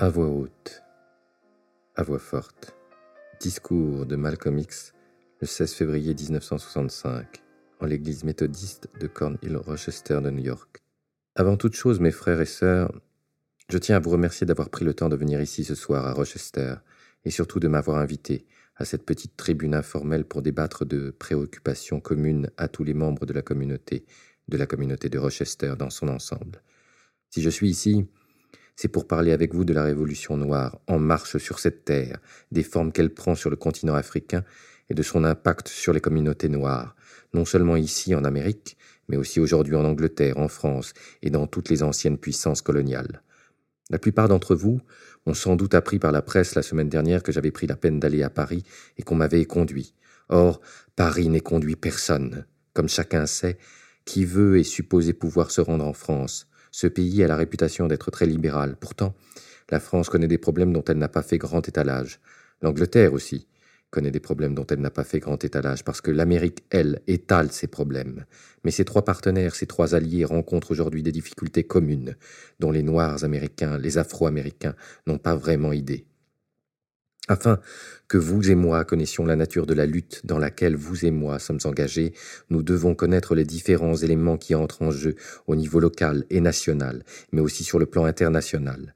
À voix haute, à voix forte. Discours de Malcolm X le 16 février 1965 en l'église méthodiste de Cornhill Rochester de New York. Avant toute chose, mes frères et sœurs, je tiens à vous remercier d'avoir pris le temps de venir ici ce soir à Rochester et surtout de m'avoir invité à cette petite tribune informelle pour débattre de préoccupations communes à tous les membres de la communauté, de la communauté de Rochester dans son ensemble. Si je suis ici, c'est pour parler avec vous de la Révolution noire en marche sur cette terre, des formes qu'elle prend sur le continent africain et de son impact sur les communautés noires, non seulement ici en Amérique, mais aussi aujourd'hui en Angleterre, en France et dans toutes les anciennes puissances coloniales. La plupart d'entre vous ont sans doute appris par la presse la semaine dernière que j'avais pris la peine d'aller à Paris et qu'on m'avait conduit. Or, Paris n'est conduit personne. Comme chacun sait, qui veut est supposé pouvoir se rendre en France. Ce pays a la réputation d'être très libéral. Pourtant, la France connaît des problèmes dont elle n'a pas fait grand étalage. L'Angleterre aussi connaît des problèmes dont elle n'a pas fait grand étalage, parce que l'Amérique, elle, étale ses problèmes. Mais ces trois partenaires, ces trois alliés rencontrent aujourd'hui des difficultés communes, dont les Noirs américains, les Afro-américains n'ont pas vraiment idée. Afin que vous et moi connaissions la nature de la lutte dans laquelle vous et moi sommes engagés, nous devons connaître les différents éléments qui entrent en jeu au niveau local et national, mais aussi sur le plan international.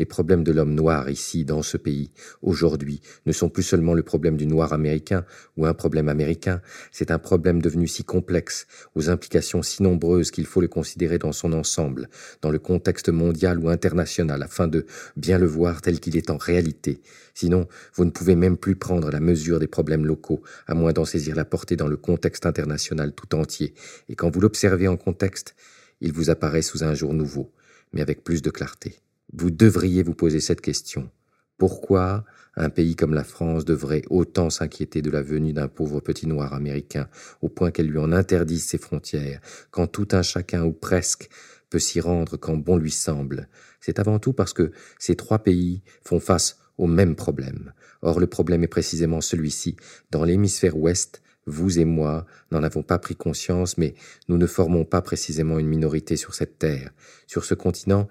Les problèmes de l'homme noir ici, dans ce pays, aujourd'hui, ne sont plus seulement le problème du noir américain ou un problème américain, c'est un problème devenu si complexe, aux implications si nombreuses qu'il faut le considérer dans son ensemble, dans le contexte mondial ou international, afin de bien le voir tel qu'il est en réalité. Sinon, vous ne pouvez même plus prendre la mesure des problèmes locaux, à moins d'en saisir la portée dans le contexte international tout entier, et quand vous l'observez en contexte, il vous apparaît sous un jour nouveau, mais avec plus de clarté. Vous devriez vous poser cette question. Pourquoi un pays comme la France devrait autant s'inquiéter de la venue d'un pauvre petit noir américain, au point qu'elle lui en interdise ses frontières, quand tout un chacun ou presque peut s'y rendre quand bon lui semble? C'est avant tout parce que ces trois pays font face au même problème. Or le problème est précisément celui-ci. Dans l'hémisphère ouest, vous et moi n'en avons pas pris conscience, mais nous ne formons pas précisément une minorité sur cette terre. Sur ce continent,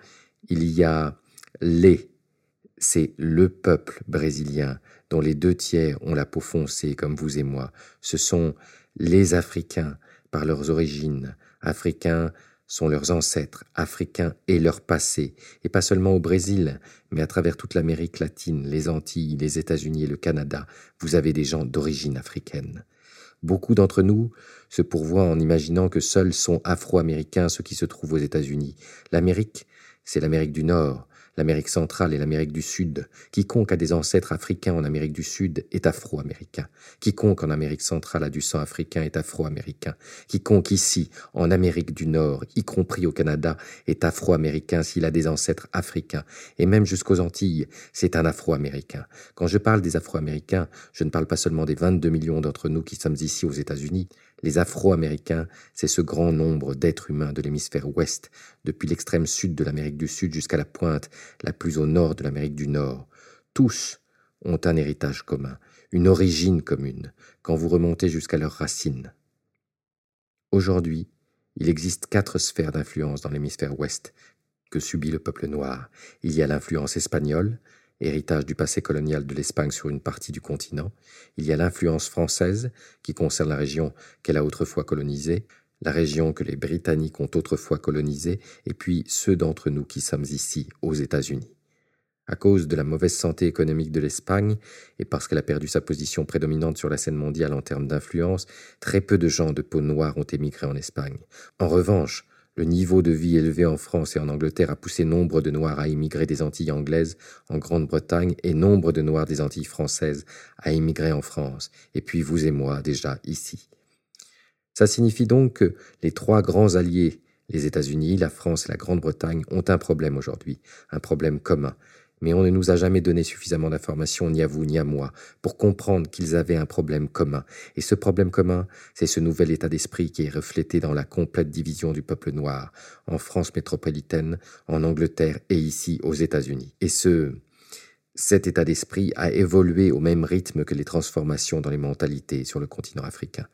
il y a les, c'est le peuple brésilien dont les deux tiers ont la peau foncée comme vous et moi. Ce sont les Africains par leurs origines. Africains sont leurs ancêtres, Africains et leur passé, et pas seulement au Brésil, mais à travers toute l'Amérique latine, les Antilles, les États-Unis et le Canada, vous avez des gens d'origine africaine. Beaucoup d'entre nous se pourvoient en imaginant que seuls sont afro-américains ceux qui se trouvent aux États-Unis. L'Amérique c'est l'Amérique du Nord, l'Amérique centrale et l'Amérique du Sud. Quiconque a des ancêtres africains en Amérique du Sud est afro-américain. Quiconque en Amérique centrale a du sang africain est afro-américain. Quiconque ici, en Amérique du Nord, y compris au Canada, est afro-américain s'il a des ancêtres africains. Et même jusqu'aux Antilles, c'est un afro-américain. Quand je parle des afro-américains, je ne parle pas seulement des 22 millions d'entre nous qui sommes ici aux États-Unis, les Afro-Américains, c'est ce grand nombre d'êtres humains de l'hémisphère ouest, depuis l'extrême sud de l'Amérique du Sud jusqu'à la pointe la plus au nord de l'Amérique du Nord. Tous ont un héritage commun, une origine commune, quand vous remontez jusqu'à leurs racines. Aujourd'hui, il existe quatre sphères d'influence dans l'hémisphère ouest que subit le peuple noir. Il y a l'influence espagnole, héritage du passé colonial de l'Espagne sur une partie du continent. Il y a l'influence française, qui concerne la région qu'elle a autrefois colonisée, la région que les Britanniques ont autrefois colonisée, et puis ceux d'entre nous qui sommes ici, aux États-Unis. À cause de la mauvaise santé économique de l'Espagne, et parce qu'elle a perdu sa position prédominante sur la scène mondiale en termes d'influence, très peu de gens de peau noire ont émigré en Espagne. En revanche, le niveau de vie élevé en France et en Angleterre a poussé nombre de Noirs à immigrer des Antilles anglaises en Grande-Bretagne et nombre de Noirs des Antilles françaises à immigrer en France, et puis vous et moi déjà ici. Ça signifie donc que les trois grands alliés, les États-Unis, la France et la Grande-Bretagne, ont un problème aujourd'hui, un problème commun, mais on ne nous a jamais donné suffisamment d'informations, ni à vous ni à moi, pour comprendre qu'ils avaient un problème commun. Et ce problème commun, c'est ce nouvel état d'esprit qui est reflété dans la complète division du peuple noir, en France métropolitaine, en Angleterre et ici aux États-Unis. Et ce, cet état d'esprit a évolué au même rythme que les transformations dans les mentalités sur le continent africain.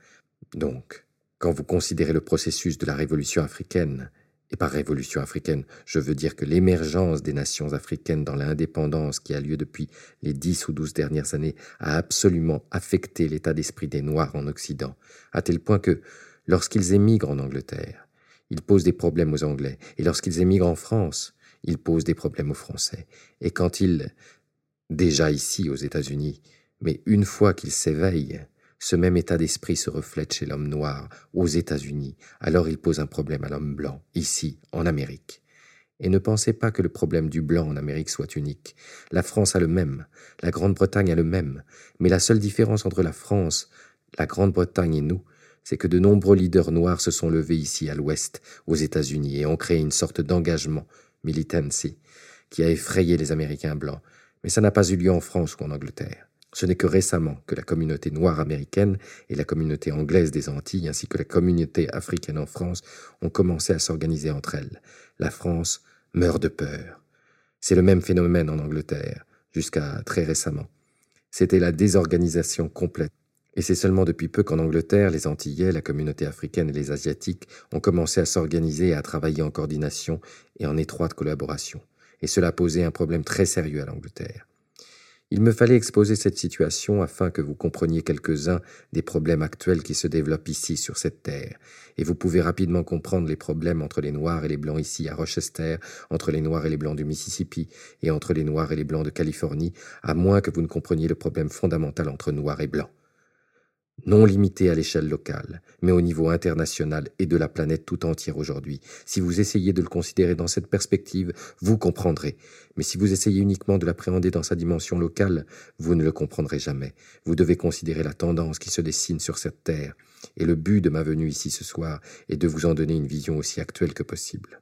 Donc, quand vous considérez le processus de la révolution africaine, Et par révolution africaine, je veux dire que l'émergence des nations africaines dans l'indépendance qui a lieu depuis les dix ou douze dernières années a absolument affecté l'état d'esprit des Noirs en Occident, à tel point que, lorsqu'ils émigrent en Angleterre, ils posent des problèmes aux Anglais, et lorsqu'ils émigrent en France, ils posent des problèmes aux Français. Et quand ils, déjà ici aux États-Unis, mais une fois qu'ils s'éveillent, ce même état d'esprit se reflète chez l'homme noir aux États-Unis, alors il pose un problème à l'homme blanc, ici, en Amérique. Et ne pensez pas que le problème du blanc en Amérique soit unique. La France a le même, la Grande-Bretagne a le même, mais la seule différence entre la France, la Grande-Bretagne et nous, c'est que de nombreux leaders noirs se sont levés ici à l'ouest, aux États-Unis, et ont créé une sorte d'engagement, militancy, qui a effrayé les Américains blancs. Mais ça n'a pas eu lieu en France ou en Angleterre. Ce n'est que récemment que la communauté noire américaine et la communauté anglaise des Antilles, ainsi que la communauté africaine en France, ont commencé à s'organiser entre elles. La France meurt de peur. C'est le même phénomène en Angleterre, jusqu'à très récemment. C'était la désorganisation complète. Et c'est seulement depuis peu qu'en Angleterre, les Antillais, la communauté africaine et les Asiatiques ont commencé à s'organiser et à travailler en coordination et en étroite collaboration. Et cela posait un problème très sérieux à l'Angleterre. Il me fallait exposer cette situation afin que vous compreniez quelques-uns des problèmes actuels qui se développent ici sur cette terre, et vous pouvez rapidement comprendre les problèmes entre les Noirs et les Blancs ici à Rochester, entre les Noirs et les Blancs du Mississippi, et entre les Noirs et les Blancs de Californie, à moins que vous ne compreniez le problème fondamental entre Noirs et Blancs non limité à l'échelle locale, mais au niveau international et de la planète tout entière aujourd'hui. Si vous essayez de le considérer dans cette perspective, vous comprendrez. Mais si vous essayez uniquement de l'appréhender dans sa dimension locale, vous ne le comprendrez jamais. Vous devez considérer la tendance qui se dessine sur cette terre. Et le but de ma venue ici ce soir est de vous en donner une vision aussi actuelle que possible.